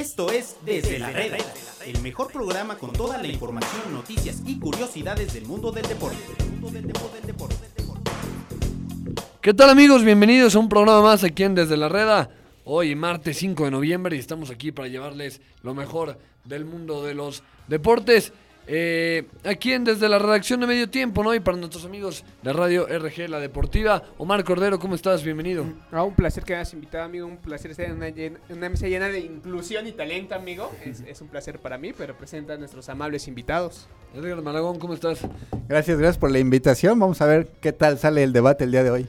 Esto es Desde la Reda, el mejor programa con toda la información, noticias y curiosidades del mundo del deporte. ¿Qué tal amigos? Bienvenidos a un programa más aquí en Desde la Reda. Hoy martes 5 de noviembre y estamos aquí para llevarles lo mejor del mundo de los deportes. Eh, aquí en Desde la redacción de Medio Tiempo, ¿no? Y para nuestros amigos de Radio RG La Deportiva. Omar Cordero, ¿cómo estás? Bienvenido. Ah, un placer que me hayas invitado, amigo. Un placer estar en una, llen- una mesa llena de inclusión y talento, amigo. Es, es un placer para mí, pero presenta a nuestros amables invitados. Edgar Malagón, ¿cómo estás? Gracias, gracias por la invitación. Vamos a ver qué tal sale el debate el día de hoy.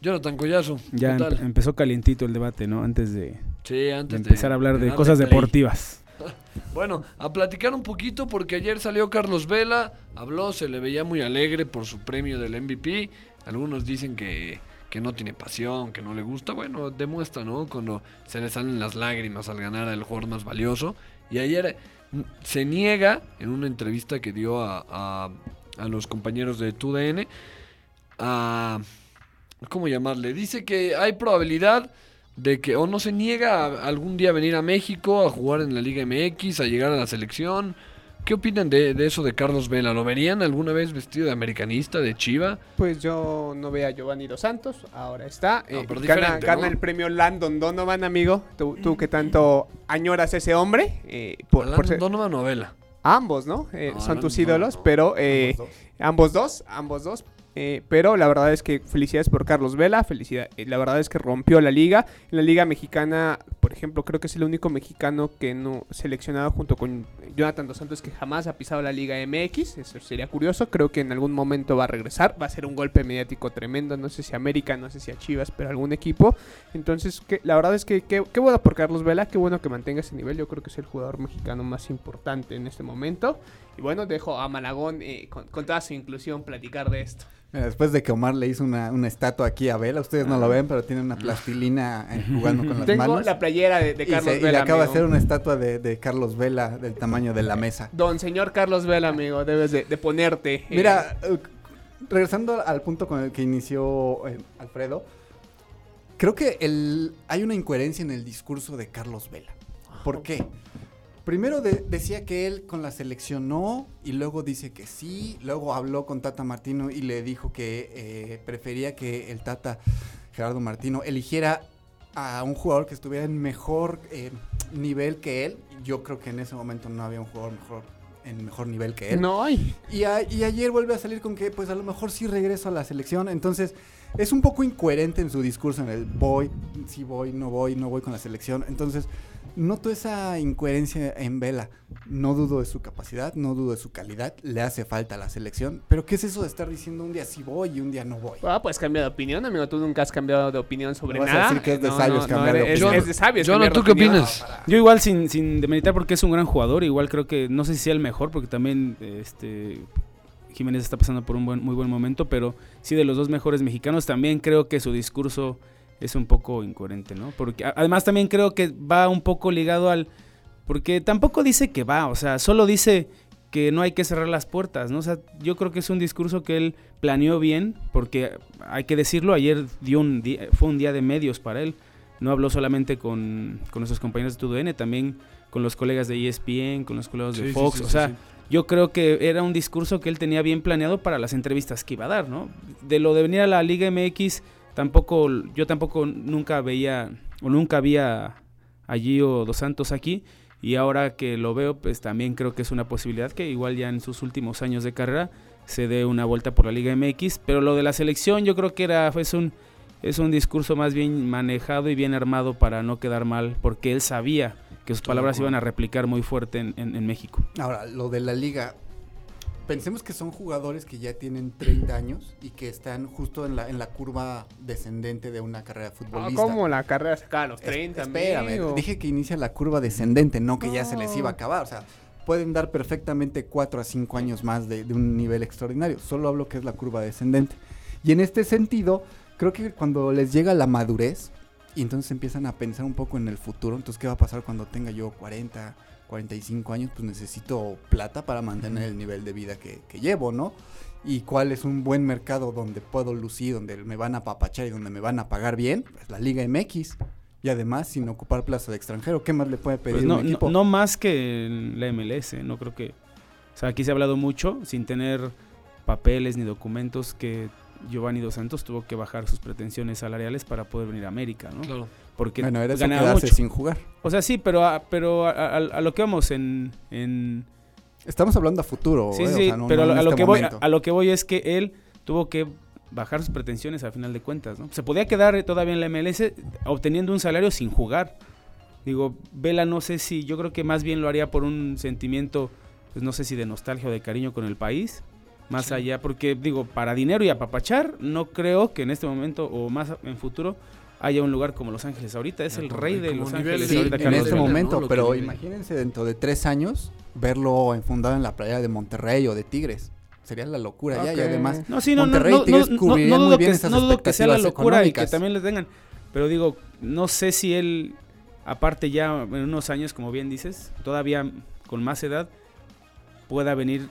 Jonathan Collazo, Ya ¿qué em- empezó calientito el debate, ¿no? Antes de, Sí, de antes de empezar a hablar de cosas play. deportivas. Bueno, a platicar un poquito porque ayer salió Carlos Vela, habló, se le veía muy alegre por su premio del MVP. Algunos dicen que, que no tiene pasión, que no le gusta. Bueno, demuestra, ¿no? Cuando se le salen las lágrimas al ganar al jugador más valioso. Y ayer mm, se niega en una entrevista que dio a, a, a los compañeros de TUDN a... ¿Cómo llamarle? Dice que hay probabilidad de que o no se niega a algún día venir a México a jugar en la Liga MX, a llegar a la selección. ¿Qué opinan de, de eso de Carlos Vela? ¿Lo verían alguna vez vestido de americanista, de Chiva? Pues yo no veo a Giovanni Dos Santos, ahora está. No, Eh, pero gana ¿no? el premio Landon Donovan, amigo. Tú, tú que tanto añoras a ese hombre. eh, por, por ser- Donovan o Vela? ambos, ¿no? Eh, No, son no, tus no, ídolos, no. pero eh, Ambos dos. ambos dos, ambos dos. Eh, pero la verdad es que felicidades por Carlos Vela, felicidad. eh, la verdad es que rompió la liga. En la liga mexicana, por ejemplo, creo que es el único mexicano que no seleccionado junto con Jonathan Dos Santos que jamás ha pisado la liga MX. Eso sería curioso. Creo que en algún momento va a regresar. Va a ser un golpe mediático tremendo. No sé si América, no sé si a Chivas, pero algún equipo. Entonces, la verdad es que qué bueno por Carlos Vela, qué bueno que mantenga ese nivel. Yo creo que es el jugador mexicano más importante en este momento. Y bueno, dejo a Malagón eh, con, con toda su inclusión platicar de esto. Mira, después de que Omar le hizo una, una estatua aquí a Vela, ustedes no lo ven, pero tiene una plastilina eh, jugando con las Tengo manos. la playera de, de y, Carlos y Vela. le acaba de hacer una estatua de, de Carlos Vela del tamaño de la mesa. Don señor Carlos Vela, amigo, debes de, de ponerte. eh, Mira, regresando al punto con el que inició Alfredo, creo que el, hay una incoherencia en el discurso de Carlos Vela. ¿Por qué? Primero de- decía que él con la selección no, y luego dice que sí, luego habló con Tata Martino y le dijo que eh, prefería que el Tata Gerardo Martino eligiera a un jugador que estuviera en mejor eh, nivel que él. Yo creo que en ese momento no había un jugador mejor en mejor nivel que él. no hay. Y, a- y ayer vuelve a salir con que pues a lo mejor sí regreso a la selección. Entonces es un poco incoherente en su discurso en el voy, sí voy, no voy, no voy con la selección. Entonces noto esa incoherencia en Vela. No dudo de su capacidad, no dudo de su calidad. Le hace falta la selección. Pero ¿qué es eso de estar diciendo un día sí voy y un día no voy? Ah, pues cambia de opinión, amigo. Tú nunca has cambiado de opinión sobre Me vas a nada. decir que es de sabios cambiar de eres- opinión. Es, de sabios. Cambiar de ¿tú qué opinas? Yo igual sin, sin demeritar porque es un gran jugador, igual creo que no sé si sea el mejor porque también este Jiménez está pasando por un buen, muy buen momento, pero sí de los dos mejores mexicanos también creo que su discurso es un poco incoherente, ¿no? Porque además también creo que va un poco ligado al porque tampoco dice que va, o sea, solo dice que no hay que cerrar las puertas, ¿no? O sea, yo creo que es un discurso que él planeó bien, porque hay que decirlo, ayer dio un día, fue un día de medios para él. No habló solamente con, con nuestros compañeros de TUDN, también con los colegas de ESPN, con los colegas Sí, de Fox. sí, o sea, yo creo que era un discurso que él tenía bien planeado para las entrevistas que iba a dar, ¿no? De lo de venir a la Liga MX, tampoco, yo tampoco nunca veía, o nunca había a Gio Dos Santos aquí. Y ahora que lo veo, pues también creo que es una posibilidad que igual ya en sus últimos años de carrera se dé una vuelta por la Liga MX. Pero lo de la selección yo creo que era, es un, es un discurso más bien manejado y bien armado para no quedar mal, porque él sabía que sus palabras iban a replicar muy fuerte en, en- en México. Ahora, lo de la liga. Pensemos que son jugadores que ya tienen 30 años y que están justo en la, en la curva descendente de una carrera Ah, futbolista. ¿Cómo la carrera se acaba a los Es- 30? espérame, amigo? dije que inicia la curva descendente, no que ya se les iba a acabar. O sea, pueden dar perfectamente 4 a 5 años más de, de un nivel extraordinario. Solo hablo que es la curva descendente. Y en este sentido, creo que cuando les llega la madurez y entonces empiezan a pensar un poco en el futuro, entonces, ¿qué va a pasar cuando tenga yo 40, 45 años? Pues necesito plata para mantener el nivel de vida que, que llevo, ¿no? Y cuál es un buen mercado donde puedo lucir, donde me van a apapachar y donde me van a pagar bien, pues la Liga MX. Y además sin ocupar plaza de extranjero. ¿Qué más le puede pedir Pues no, un no, equipo? no más que la MLS, no creo que... O sea, aquí se ha hablado mucho, sin tener papeles ni documentos, que Giovanni Dos Santos tuvo que bajar sus pretensiones salariales para poder venir a América, ¿no? Claro. Porque bueno, era ganaba quedarse mucho. sin jugar. O sea, sí, pero a, pero a, a- a lo que vamos en... en Estamos hablando a futuro. sí, ¿eh? O sí, sea, no- pero no a, lo este que voy, a lo que voy es que él tuvo que bajar sus pretensiones al final de cuentas, ¿no? Se podía quedar todavía en la MLS obteniendo un salario sin jugar. Digo, Vela no sé si, yo creo que más bien lo haría por un sentimiento, pues no sé si de nostalgia o de cariño con el país, más Sí. allá, porque digo, para dinero y apapachar, no creo que en este momento o más en futuro haya un lugar como Los Ángeles. Ahorita es el rey de Los Ángeles. Sí, ahorita en Carlos este momento, pero imagínense dentro de tres años verlo enfundado en la playa de Monterrey o de Tigres. Sería la locura ya y además No, sí, no, no, Monterrey y no, no, Tigres no, no cubrirían dudo muy bien que, esas no dudo que sea la expectativas locura y que también les tengan. Pero digo, no sé si él, aparte ya en unos años, como bien dices, todavía con más edad, pueda venir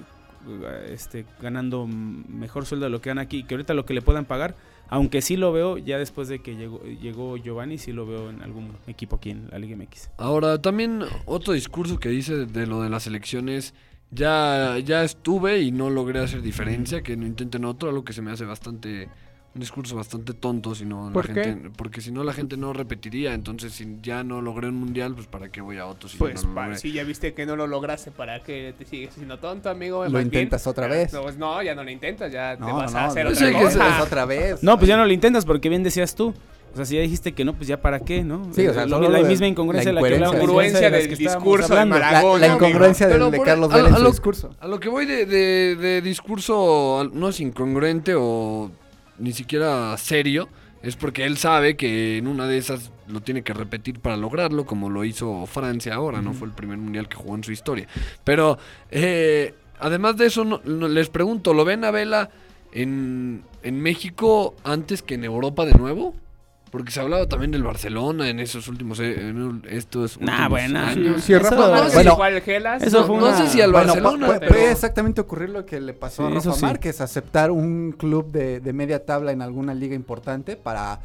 este, ganando mejor sueldo de lo que gana aquí, que ahorita lo que le puedan pagar, aunque sí lo veo, ya después de que llegó, llegó Giovanni, sí lo veo en algún equipo aquí en la Liga MX. Ahora, también otro discurso que dice de lo de las elecciones, ya, ya estuve y no logré hacer diferencia, que no intenten otro, algo que se me hace bastante, un discurso bastante tonto, si no la ¿Por qué? gente, porque si no la gente no repetiría, entonces si ya no logré un mundial, pues para qué voy a otro si Pues ya no lo pa- logré? si ya viste que no lo lograste, ¿para qué te sigues siendo tonto, amigo? Lo bien, intentas otra vez. No, pues no, ya no lo intentas, ya te No, vas no, a no, hacer no, otra cosa. vez. No, pues ya no lo intentas porque bien decías tú. O sea, si ya dijiste que no, pues ya para qué, ¿no? Sí, o sea, Eh, la lo de- misma incongruencia la la Incongruencia del discurso de hablando. Mara- La, la incongruencia de, Carlos en a lo- discurso. A lo que voy de, de- de discurso no es incongruente o ni siquiera serio, es porque él sabe que en una de esas lo tiene que repetir para lograrlo, como lo hizo Francia ahora, no fue el primer mundial que jugó en su historia. Pero eh, además de eso, no- no- les pregunto, ¿lo ven a Vela en, en México antes que en Europa de nuevo? Porque se hablaba también del Barcelona en esos últimos eh, en estos Nah, bueno, años. Sí, Rafa, Eso- no sé Bueno, igual Gelas. eso No, no sé si al Bueno, Barcelona, pero- puede exactamente ocurrir lo que le pasó Sí, a eso Rafa sí. Márquez, aceptar un club de, de media tabla en alguna liga importante para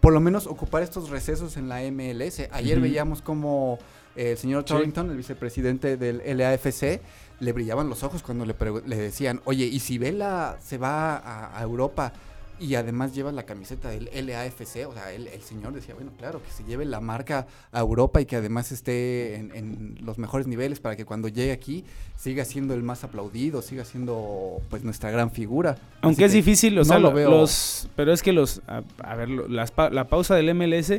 por lo menos ocupar estos recesos en la MLS. Ayer veíamos como eh, el señor Sí. Torrington, el vicepresidente del LAFC, le brillaban los ojos cuando le, le decían, oye, ¿y si Vela se va a, a Europa y además lleva la camiseta del LAFC? O sea, el, el señor decía, bueno, claro, que se lleve la marca a Europa y que además esté en, en los mejores niveles para que cuando llegue aquí siga siendo el más aplaudido, siga siendo pues nuestra gran figura. Aunque Así es difícil, o no sea, lo veo. los, pero es que los, a, a ver, las la pausa del MLS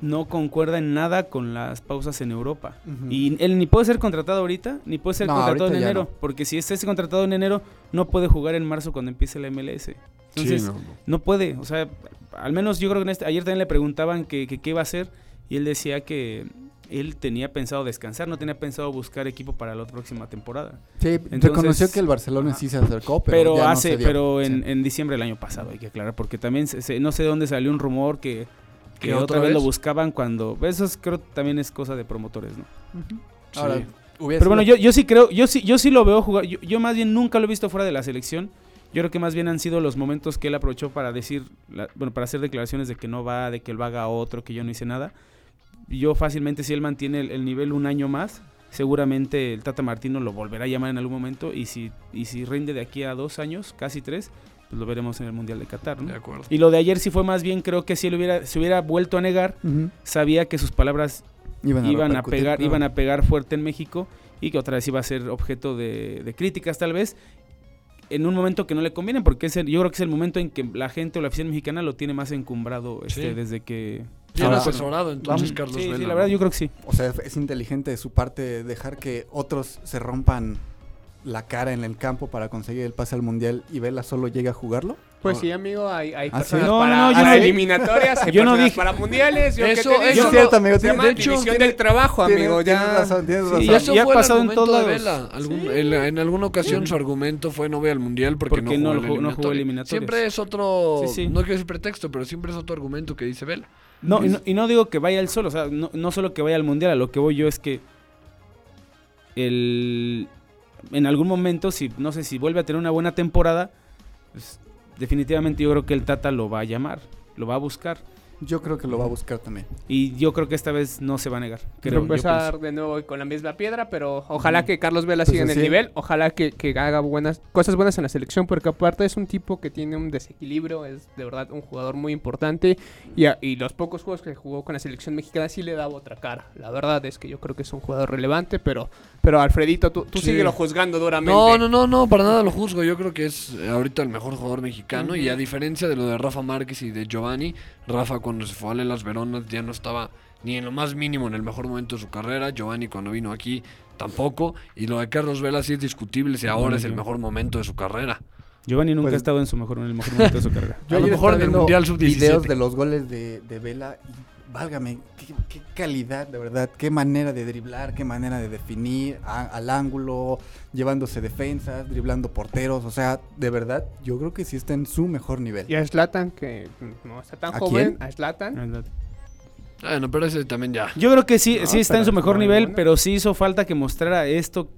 no concuerda en nada con las pausas en Europa. Y él ni puede ser contratado ahorita, ni puede ser No, contratado en enero, no. porque si estés contratado en enero, no puede jugar en marzo cuando empiece la MLS. Entonces, Sí, no. no, no. puede, o sea, al menos yo creo que en este- ayer también le preguntaban que, que qué iba a hacer y él decía que él tenía pensado descansar, no tenía pensado buscar equipo para la próxima temporada. Sí, Entonces- reconoció que el Barcelona Ajá. sí se acercó, pero, pero ya no hace se dio. pero en, Sí. en diciembre del año pasado hay que aclarar porque también se- se- no sé de dónde salió un rumor que, que ¿Que otra, otra vez? lo buscaban cuando eso es- creo también es cosa de promotores no Sí. pero bueno yo, yo sí creo yo sí yo sí lo veo jugar yo, yo más bien nunca lo he visto fuera de la selección yo creo que más bien han sido los momentos que él aprovechó para decir la- bueno para hacer declaraciones de que no va de que él va a otro que yo no hice nada yo fácilmente si él mantiene el, el nivel un año más seguramente el Tata Martino lo volverá a llamar en algún momento y si y si rinde de aquí a dos años casi tres pues lo veremos en el mundial de Qatar ¿no? De acuerdo. Y lo de ayer sí fue más bien, creo que si él hubiera, se hubiera vuelto a negar, sabía que sus palabras iban a, iban a repercutir, pegar, claro. iban a pegar fuerte en México y que otra vez iba a ser objeto de, de críticas tal vez en un momento que no le conviene, porque es el- yo creo que es el momento en que la gente o la afición mexicana lo tiene más encumbrado este, Sí. desde que... Bien asesorado entonces Sí, Carlos sí, Vela. la verdad ¿no? yo creo que sí. O sea, es inteligente de su parte dejar que otros se rompan la cara en el campo para conseguir el pase al mundial y Vela solo llegue a jugarlo. Pues sí, amigo, hay, hay ¿Ah, personas No, para, no, yo para no- eliminatorias, hay yo personas dije- para mundiales. Yo Eso- ¿qué te eso es cierto, amigo. Llama de hecho, división tiene- del trabajo, amigo. Tienes- ya. tienes razón, tienes Sí, razón. Y ya- eso ya ha fue el pasado en argumento todos de lados. Vela. Algún- en, en alguna ocasión su argumento fue no voy al mundial porque, Porque no, jugó eliminatorias. Siempre es otro, Sí, sí. no quiero decir pretexto, pero siempre es otro argumento que dice Vela. No, y no, y no digo que vaya él solo, o sea, no, no solo que vaya al mundial, a lo que voy yo es que el, en algún momento, si no sé si vuelve a tener una buena temporada, pues, definitivamente yo creo que el Tata lo va a llamar, lo va a buscar. Yo creo que lo va a buscar también. Y yo creo que esta vez no se va a negar. Creo, empezar de nuevo con la misma piedra, pero ojalá que Carlos Vela Pues siga en el nivel, ojalá que, que haga buenas cosas buenas en la selección, porque aparte es un tipo que tiene un desequilibrio, es de verdad un jugador muy importante y, a- y los pocos juegos que jugó con la selección mexicana sí le daba otra cara. La verdad es que yo creo que es un jugador relevante, pero, pero Alfredito, tú, tú Sí. síguelo juzgando duramente. No, no, no, no, para nada lo juzgo. Yo creo que es ahorita el mejor jugador mexicano. Y a diferencia de lo de Rafa Márquez y de Giovanni, Rafa cuando se fue a las Veronas ya no estaba ni en lo más mínimo en el mejor momento de su carrera. Giovanni cuando vino aquí tampoco. Y lo de Carlos Vela sí es discutible si ahora es el mejor momento de su carrera. Giovanni nunca Pues- ha estado en su mejor, en el mejor momento de su carrera. A lo mejor en el Mundial Sub-17. videos de los goles de, de Vela y válgame, qué, qué calidad, de verdad, qué manera de driblar, qué manera de definir a- al ángulo, llevándose defensas, driblando porteros, o sea, de verdad, yo creo que sí está en su mejor nivel. Y a Zlatan, que no está tan ¿A joven, quién? a Zlatan. Bueno, pero ese también ya. Yo creo que sí, No, sí está en su mejor nivel, bueno. pero sí hizo falta que mostrara esto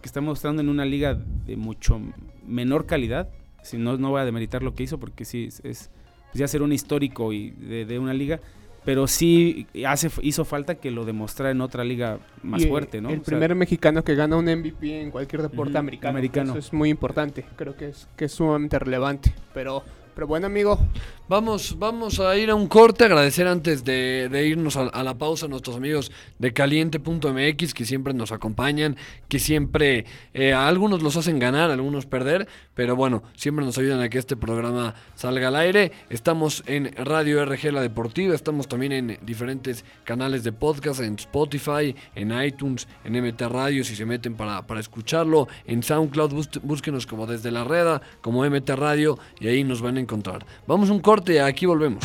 que está mostrando en una liga de mucho menor calidad. Si no, no voy a demeritar lo que hizo porque sí es, es ya ser un histórico y de, de una liga, pero sí hace, hizo falta que lo demostrara en otra liga más Y fuerte, ¿no? El O sea, primer mexicano que gana un MVP en cualquier deporte americano. Eso es muy importante. Creo que es, que es sumamente relevante. Pero, pero bueno, amigo. Vamos, vamos a ir a un corte, agradecer antes de, irnos a, la pausa a nuestros amigos de caliente.mx que siempre nos acompañan, que siempre eh, a algunos los hacen ganar, a algunos perder, pero bueno, siempre nos ayudan a que este programa salga al aire. Estamos en Radio RG La Deportiva, estamos también en diferentes canales de podcast, en Spotify, en iTunes, en MT Radio, si se meten para, escucharlo, en SoundCloud, búsquenos como desde la reda, como MT Radio, y ahí nos van a encontrar. Vamos a un corte, aquí volvemos.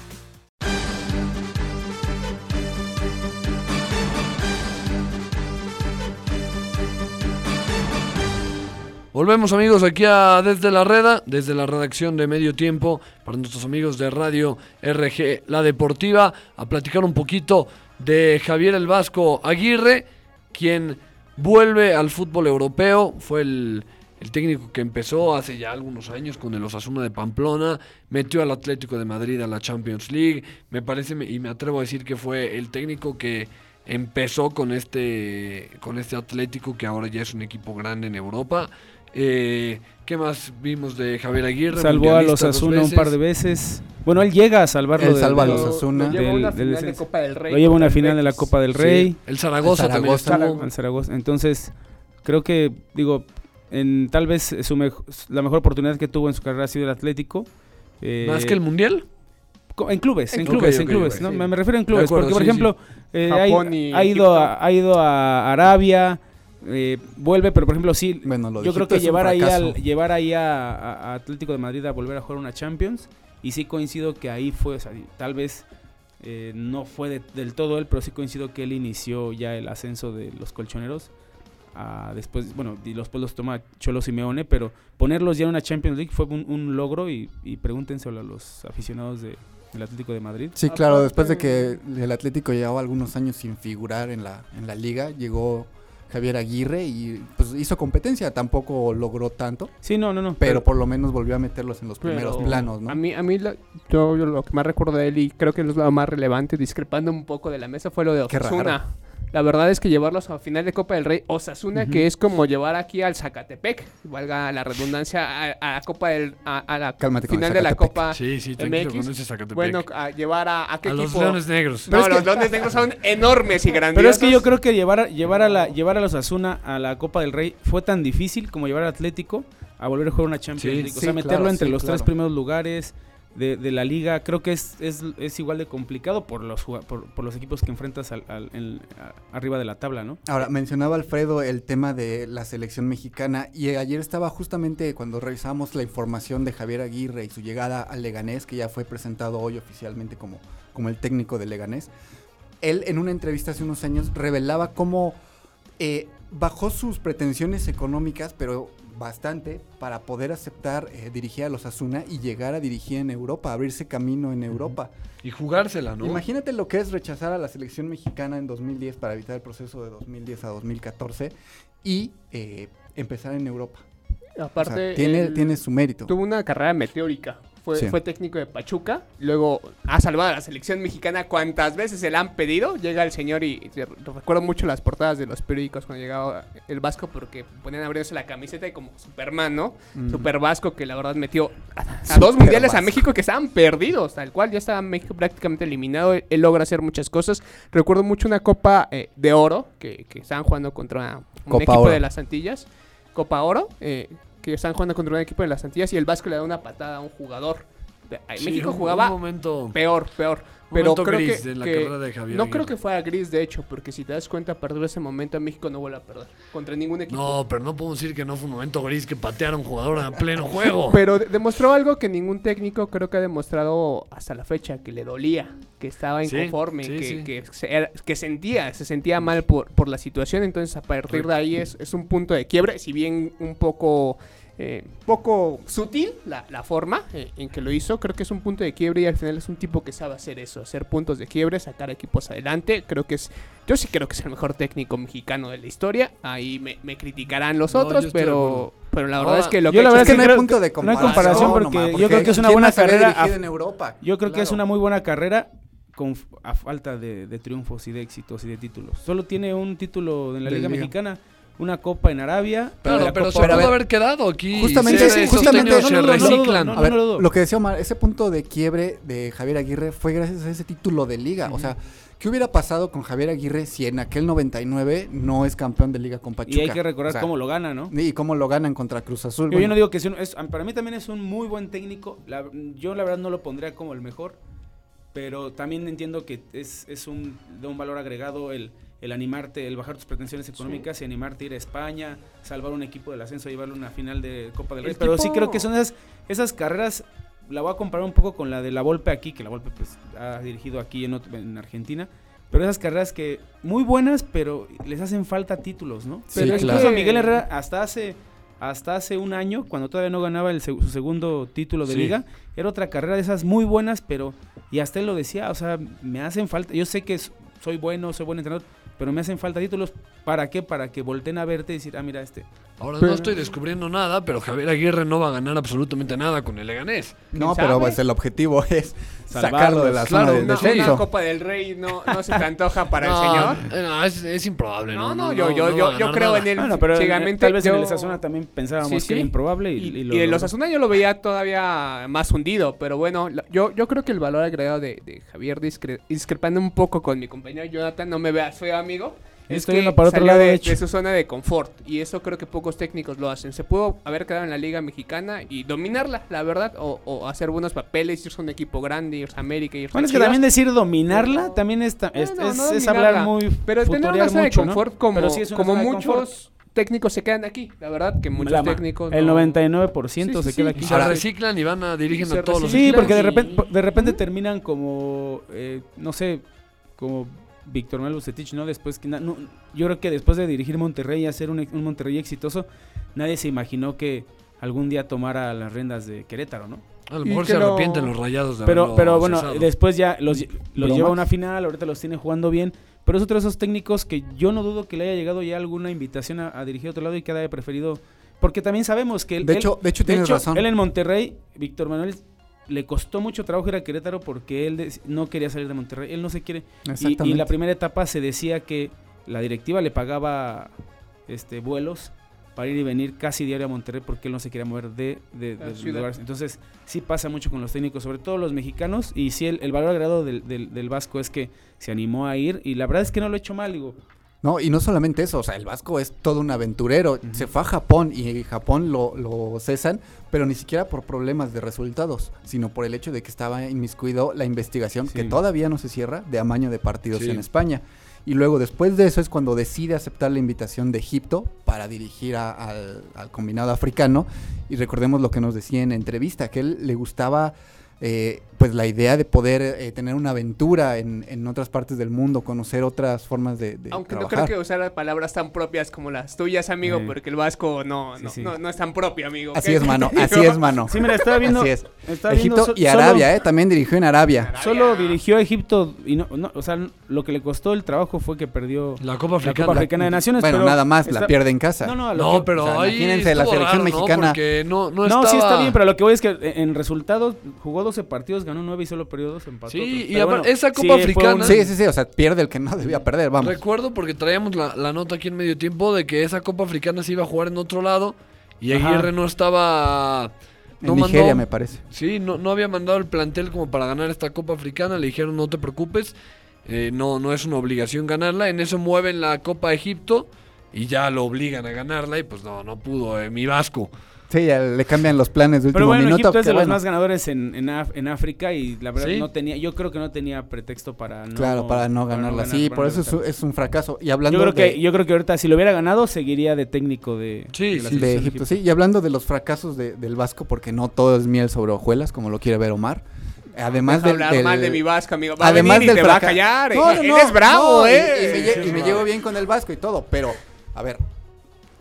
Volvemos amigos aquí a Desde la Reda, desde la redacción de Medio Tiempo, para nuestros amigos de Radio RG La Deportiva, a platicar un poquito de Javier el Vasco Aguirre, quien vuelve al fútbol europeo, fue el, el técnico que empezó hace ya algunos años con el Osasuna de Pamplona, metió al Atlético de Madrid a la Champions League, me parece y me atrevo a decir que fue el técnico que empezó con este con este Atlético que ahora ya es un equipo grande en Europa. Eh, ¿Qué más vimos de Javier Aguirre? Salvó a los Asuna un par de veces. Bueno, él llega a salvarlo. Él de- salva a los Asuna. Lo lleva una final de descenso. Copa del Rey. Lo lleva a una contra el final de la. Copa del Sí, Rey. el Zaragoza, El también Zaragoza. estuvo. al Zaragoza. Entonces, creo que, digo, en tal vez su la mejor oportunidad que tuvo en su carrera ha sido el Atlético. Eh, Más que el Mundial. En clubes, en En clubes, en clubes. ok, ¿no? sí. Me, me refiero en clubes, acuerdo, porque por sí, ejemplo, eh, ha, ido a, ha ido a Arabia, eh, vuelve, pero por ejemplo sí, Bueno, lo de yo creo que llevar ahí, al, llevar ahí a, Atlético de Madrid a volver a jugar una Champions, y sí coincido que ahí fue, o sea, tal vez eh, no fue de- del todo él, pero sí coincido que él inició ya el ascenso de los colchoneros. a después, bueno, y después los toma Cholo Simeone, pero ponerlos ya en una Champions League fue un, un logro y, y pregúntenselo a los aficionados de, del Atlético de Madrid. Sí, claro, después de que el Atlético llevaba algunos años sin figurar en la, en la liga, llegó Javier Aguirre y pues hizo competencia, tampoco logró tanto, Sí, no, no, no. pero por lo menos volvió a meterlos en los primeros planos, ¿no? A mí, a mí la- yo, yo lo que más recuerdo de él y creo que es lo más relevante, discrepando un poco de la mesa, fue lo de. Osasuna. La verdad es que llevarlos a final de Copa del Rey Osasuna, que es como llevar aquí al Zacatepec, valga la redundancia, a, a la Copa del a, a la Cálmate final de la Zacatepec. Copa Sí, sí, tranquilo MX. con ese Zacatepec. Bueno, a llevar a, a qué a los? Leones Negros. No, los Leones Negros son enormes y grandiosos. Pero es que yo creo que llevar, a- llevar, a la, llevar a los Asuna a la Copa del Rey fue tan difícil como llevar al Atlético a volver a jugar una Champions Sí. League. O Sí, sea, meterlo claro, entre sí, los tres primeros lugares de, la liga, creo que es, es, es igual de complicado por los, por, por los equipos que enfrentas arriba de la tabla, ¿no? Ahora, mencionaba Alfredo el tema de la selección mexicana y ayer estaba justamente cuando revisamos la información de Javier Aguirre y su llegada al Leganés, que ya fue presentado hoy oficialmente como, como el técnico de Leganés. Él en una entrevista hace unos años revelaba cómo eh, bajó sus pretensiones económicas, pero bastante, para poder aceptar eh, dirigir a los Asuna y llegar a dirigir en Europa, abrirse camino en Europa. Y jugársela, ¿no? Imagínate lo que es rechazar a la selección mexicana en 2010 para evitar el proceso de 2010 a 2014 y eh, empezar en Europa. O Aparte, sea, tiene, tiene su mérito. tuvo una carrera meteórica. Fue, Sí. fue técnico de Pachuca, luego ha salvado a la selección mexicana cuantas veces se la han pedido. Llega el señor y, y recuerdo mucho las portadas de los periódicos cuando llegaba el Vasco porque ponían abriéndose la camiseta y como Superman, ¿no? Mm. Super Vasco que la verdad metió a, a Super dos mundiales a. México que estaban perdidos, tal cual, ya estaba México prácticamente eliminado. Él, él logra hacer muchas cosas. Recuerdo mucho una copa eh, de oro que, que estaban jugando contra un Copa equipo Oro. de las Antillas. Copa Oro, eh, que están jugando contra un equipo de las Antillas y el Vasco le da una patada a un jugador. De- Sí, México jugaba Un momento, peor, peor. Un Pero momento creo gris que, en la que- carrera de Javier no creo Aguirre. que fuera gris, de hecho, porque si te das cuenta, a partir de ese momento México no vuelve a perder contra ningún equipo. No, pero no podemos decir que no fue un momento gris que un jugador a pleno juego. Pero de- demostró algo que ningún técnico creo que ha demostrado hasta la fecha, que le dolía, que estaba Sí, inconforme, sí, que, sí. Que, se- era- que sentía, se sentía mal por, por la situación, entonces a partir de ahí es, es un punto de quiebre, si bien un poco... eh, poco sutil la, la forma eh, en que lo hizo, creo que es un punto de quiebre y al final es un tipo que sabe hacer eso, hacer puntos de quiebre, sacar equipos adelante, creo que es, yo sí creo que es el mejor técnico mexicano de la historia, ahí me, me criticarán los No, otros, pero, pero la verdad es que lo yo que la verdad Es que no hay creo- punto de no hay comparación. porque nomás, yo creo que es una ¿quién buena carrera a- en Europa? Yo creo que es una muy buena carrera con, a falta de, de triunfos y de éxitos y de títulos. Solo tiene un título en la Liga. Mexicana, una copa en Arabia. Claro, Pero- pero se pudo ver, haber quedado aquí. justamente- Se- justamente- técnicos no, se no, no, no, reciclan. no, A ver, no lo que decía Omar, ese punto de quiebre de Javier Aguirre fue gracias a ese título de liga. O sea, ¿qué hubiera pasado con Javier Aguirre si en aquel 99 no es campeón de liga con Pachuca? Y hay que recordar O sea, cómo lo gana, ¿no? Y cómo lo ganan contra Cruz Azul. Yo, no digo que es un- es- para mí también es un muy buen técnico. La- yo la verdad no lo pondría como el mejor, pero también entiendo que es, es un, de un valor agregado el, el animarte, el bajar tus pretensiones económicas y animarte a ir a España, salvar un equipo del ascenso, llevarlo a una final de Copa del Rey. El Pero sí creo que son esas, esas carreras, la voy a comparar un poco con la de la Volpe aquí, que la Volpe pues ha dirigido aquí en, en Argentina. Pero esas carreras que muy buenas, pero les hacen falta títulos, ¿no? Sí, pero claro. incluso Miguel Herrera hasta hace hasta hace un año, cuando todavía no ganaba el, su segundo título de Sí. liga, era otra carrera de esas muy buenas, pero, y hasta él lo decía, o sea, me hacen falta, yo sé que soy bueno, soy buen entrenador, pero me hacen falta títulos, ¿para qué? Para que volteen a verte y decir, ah, mira este. Ahora Pero- no estoy descubriendo nada, pero Javier Aguirre no va a ganar absolutamente nada con el Leganés. no, ¿quién pero pues el objetivo es sacarlo de la claro, zona una, descenso. una Copa del Rey no, no se te antoja para no, el señor. no, es, es improbable. No, No, no, yo, yo, no yo, yo creo nada. en él. Bueno, pero en- tal vez en el Osasuna también pensábamos Sí, que era improbable y, Y, y lo y el logró. Osasuna yo lo veía todavía más hundido, pero bueno, yo, yo creo que el valor agregado de, de Javier, discre- discrepando un poco con mi compañero Jonathan, no me veas feo, amigo. Es estoy que para otro salió lado, de, de hecho. de su zona de confort y eso creo que pocos técnicos lo hacen. Se pudo haber quedado en la liga mexicana y dominarla, la verdad, o, o hacer buenos papeles, irse a un equipo grande, irse a América, irse Bueno, a es que también decir dominarla también es, es, Bueno, es- no es dominarla, hablar muy Pero tener una zona de mucho, ¿no? confort como, sí como de muchos confort. técnicos se quedan aquí, la verdad, que muchos técnicos... El no- 99% Sí, sí, se sí. queda aquí. se Ahora- reciclan y van a dirigen a todos los Sí, porque de repente, de repente terminan como, eh, no sé, como Víctor Manuel Bucetich, ¿no? Después que no- yo creo que después de dirigir Monterrey y hacer un, un Monterrey exitoso, nadie se imaginó que algún día tomara las riendas de Querétaro, ¿no? A lo mejor se lo- arrepienten los rayados de Pero, pero bueno, cesado. después ya los, lleva a una final, ahorita los tiene jugando bien. Pero es otro de esos técnicos que yo no dudo que le haya llegado ya alguna invitación a, a dirigir a otro lado y que haya preferido. Porque también sabemos que él. De él- hecho, de hecho tienes razón. Él en Monterrey, Víctor Manuel, le costó mucho trabajo ir a Querétaro porque él no quería salir de Monterrey. Él no se quiere. Y, y la primera etapa se decía que la directiva le pagaba este vuelos para ir y venir casi diario a Monterrey porque él no se quería mover de, de, de ciudad. lugares. Entonces, sí pasa mucho con los técnicos, sobre todo los mexicanos. Y sí, el, el valor agregado del, del, del Vasco es que se animó a ir. Y la verdad es que no lo ha hecho mal, digo. No, y no solamente eso, o sea, el Vasco es todo un aventurero. Se fue a Japón y en Japón lo, lo cesan, pero ni siquiera por problemas de resultados, sino por el hecho de que estaba inmiscuido la investigación, Sí. que todavía no se cierra, de amaño de partidos Sí. en España. Y luego, después de eso, es cuando decide aceptar la invitación de Egipto para dirigir a- al, al combinado africano. Y recordemos lo que nos decía en entrevista, que él le gustaba eh, pues la idea de poder eh, tener una aventura en, en otras partes del mundo, conocer otras formas de, de Aunque no creo que usar palabras tan propias como las tuyas, amigo, Eh. porque el vasco no, Sí, no, sí. no, no es tan propio, amigo. Así es, mano, así es, mano. Sí, mira, estaba viendo. Así es. estaba viendo Egipto so- y solo- Arabia, ¿eh? También dirigió en Arabia. Solo dirigió a Egipto y no, no, o sea, lo que le costó el trabajo fue que perdió La Copa la Africana. Copa Africana de Naciones. Bueno, pero nada más, la pierde en casa. No, no, a lo No, que- pero o sea, ahí imagínense, la selección raro, ¿no? mexicana- Porque no, no, No, sí está bien, pero lo que voy es que en en resultados jugó 12 partidos, ganó 9 y solo perdió 2, empató. Sí, otros. y aparte, esa Copa Africana- un- Sí, sí, sí, o sea, pierde el que no debía perder, vamos. Recuerdo porque traíamos la, la nota aquí en medio tiempo de que esa Copa Africana se iba a jugar en otro lado y. Aguirre no estaba... No en Nigeria, me parece. Sí, no, no había mandado el plantel como para ganar esta Copa Africana. Le dijeron, no te preocupes, eh, no, no es una obligación ganarla. En eso mueven la Copa Egipto y ya lo obligan a ganarla y pues no, no pudo, eh, mi Vasco. Sí, ya le cambian los planes de último Pero bueno, minuto. Egipto es de los más ganadores en, en, Af- en África y la verdad Sí. no tenía, yo creo que no tenía pretexto para no Claro, para no ganarla. ganar, sí, por eso es, un- es un fracaso. Y hablando Yo creo de, que yo creo que ahorita si lo hubiera ganado seguiría de técnico de, Sí, la sí, de Egipto, sí. Y hablando de los fracasos de- del Vasco, porque no todo es miel sobre hojuelas, como lo quiere ver Omar. Además del, hablar del- mal de mi vasco, amigo. Va además a venir y del te va a callar. No, eh. no, Él es bravo, no, eh. Y, me, lle- Sí, y me bravo. llevo bien con el Vasco y todo, pero, a ver,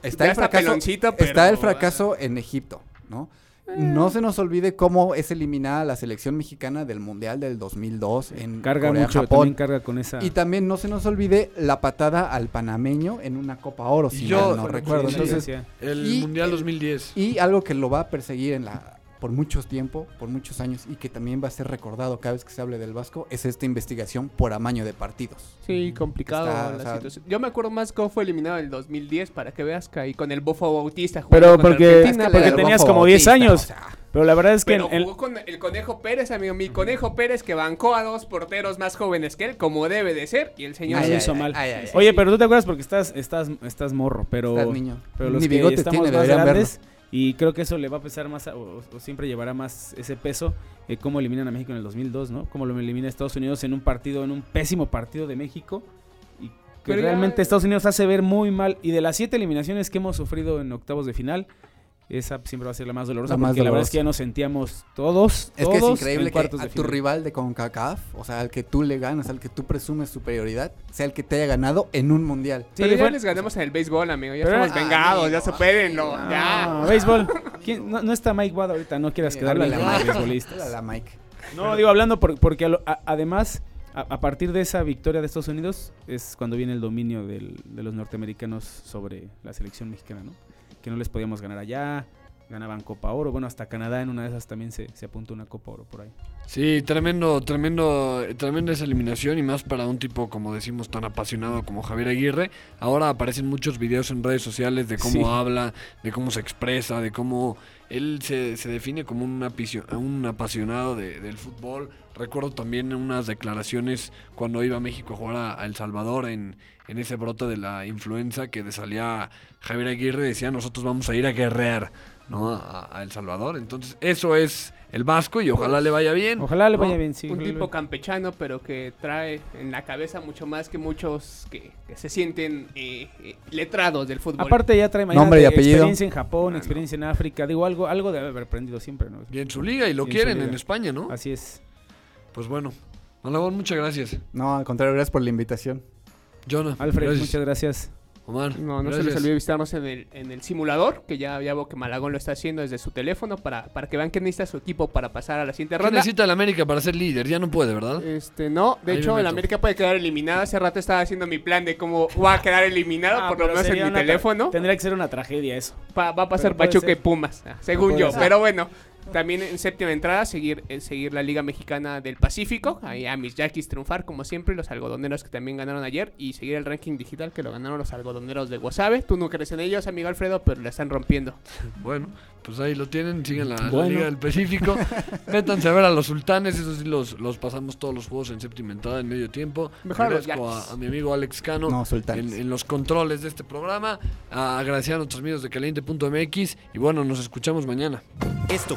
está el fracaso, pero- está el fracaso en Egipto, ¿no? No se nos olvide cómo es eliminada la selección mexicana del Mundial del 2002 en Carga Corea, mucho, Japón. también carga con esa Y también no se nos olvide la patada al panameño en una Copa Oro, si Yo- mal no recuerdo. sí, sí, Entonces, sí. El Y- Mundial 2010. y algo que lo va a perseguir en la por mucho tiempo, por muchos años, y que también va a ser recordado cada vez que se hable del Vasco, es esta investigación por amaño de partidos. Sí, complicado Está, la o sea- situación. Yo me acuerdo más cómo fue eliminado en el 2010 para que veas que ahí con el Bofo Bautista Pero jugando contra porque- Argentina, Es que porque el tenías como 10 Bautista, años. o sea, Pero la verdad es que Pero en- jugó con el Conejo Pérez, amigo. Mi Conejo Pérez que bancó a dos porteros más jóvenes que él, como debe de ser. Y el señor no Ay, lo hizo ay, mal. ay. Oye, sí. pero tú te acuerdas porque estás estás estás morro, pero estás niño. pero los Ni que bigote estamos tiene, más deberían verlo. Y creo que eso le va a pesar más a- o, o siempre llevará más ese peso eh, cómo eliminan a México en el 2002, ¿no? Cómo lo elimina Estados Unidos en un partido en un pésimo partido de México y que Pero ya- realmente Estados Unidos hace ver muy mal y de las siete eliminaciones que hemos sufrido en octavos de final esa siempre va a ser la más dolorosa La más porque la verdad es que ya nos sentíamos todos Es que es increíble en que a tu rival de CONCACAF, o sea, al que tú le ganas, al que tú presumes superioridad, sea el que te haya ganado en un mundial. Sí, Pero ya fue- les ganamos en el béisbol, amigo. Ya Ah, vengados, amigo, ya supérenlo. Ah, Ya. béisbol. ¿Quién? No, no está Mike Watt ahorita, no quieras quedarle Háblale con a los Mike. No, digo, hablando por- porque a lo- a- además, a, a partir de esa victoria de Estados Unidos, es cuando viene el dominio del- de los norteamericanos sobre la selección mexicana, ¿no? Que no les podíamos ganar allá, ganaban Copa Oro, bueno, hasta Canadá en una de esas también se, se apuntó una Copa Oro por ahí. Sí, tremendo, tremendo, tremenda esa eliminación y más para un tipo, como decimos, tan apasionado como Javier Aguirre. Ahora aparecen muchos videos en redes sociales de cómo Sí. habla, de cómo se expresa, de cómo él se, se define como un, apisio- un apasionado de- del fútbol. Recuerdo también unas declaraciones cuando iba a México a jugar a, a El Salvador en, en ese brote de la influenza que salía Javier Aguirre decía nosotros vamos a ir a guerrear ¿no? a, a El Salvador. Entonces eso es el Vasco y ojalá le vaya bien. Ojalá le ¿no? vaya bien, sí. un tipo campechano, pero que trae en la cabeza mucho más que muchos que, que se sienten eh, eh, letrados del fútbol. Aparte ya trae Nombre y imagínate, apellido. experiencia en Japón, Ah, no. experiencia en África, digo, algo, algo debe haber aprendido siempre, ¿no? Y en su liga y lo Y quieren en España, ¿no? Así es. Pues bueno. Malagón, muchas gracias. No, al contrario, gracias por la invitación. Jonah, Alfred, gracias. muchas gracias. Omar, No, no se les olvide visitarnos en el, en el simulador, que ya, ya veo que Malagón lo está haciendo desde su teléfono para, para que vean que necesita su equipo para pasar a la siguiente ¿Qué ronda. necesita el América para ser líder? Ya no puede, ¿verdad? Este, no, de Ahí me hecho, el meto. América puede quedar eliminado. Hace rato estaba haciendo mi plan de cómo va a quedar eliminado, Ah, por lo menos en mi teléfono. Tendría que ser una tragedia eso. Pa- va a pasar Pachuca y Pumas, ah, según yo. ser. Pero bueno, También en séptima entrada, seguir, eh, seguir la Liga Mexicana del Pacífico. Ahí a mis Yaquis triunfar, como siempre. Los algodoneros que también ganaron ayer. Y seguir el ranking digital que lo ganaron los algodoneros de Guasave. Tú no crees en ellos, amigo Alfredo, pero la están rompiendo. Bueno, pues ahí lo tienen, sigan la. Liga del Pacífico. Métanse a ver a los sultanes, esos sí los, los pasamos todos los juegos en séptima entrada, en medio tiempo. Mejor Agradezco a, a mi amigo Alex Cano No, en, en los controles de este programa. A agradecer a nuestros amigos de caliente.mx y bueno, nos escuchamos mañana. Esto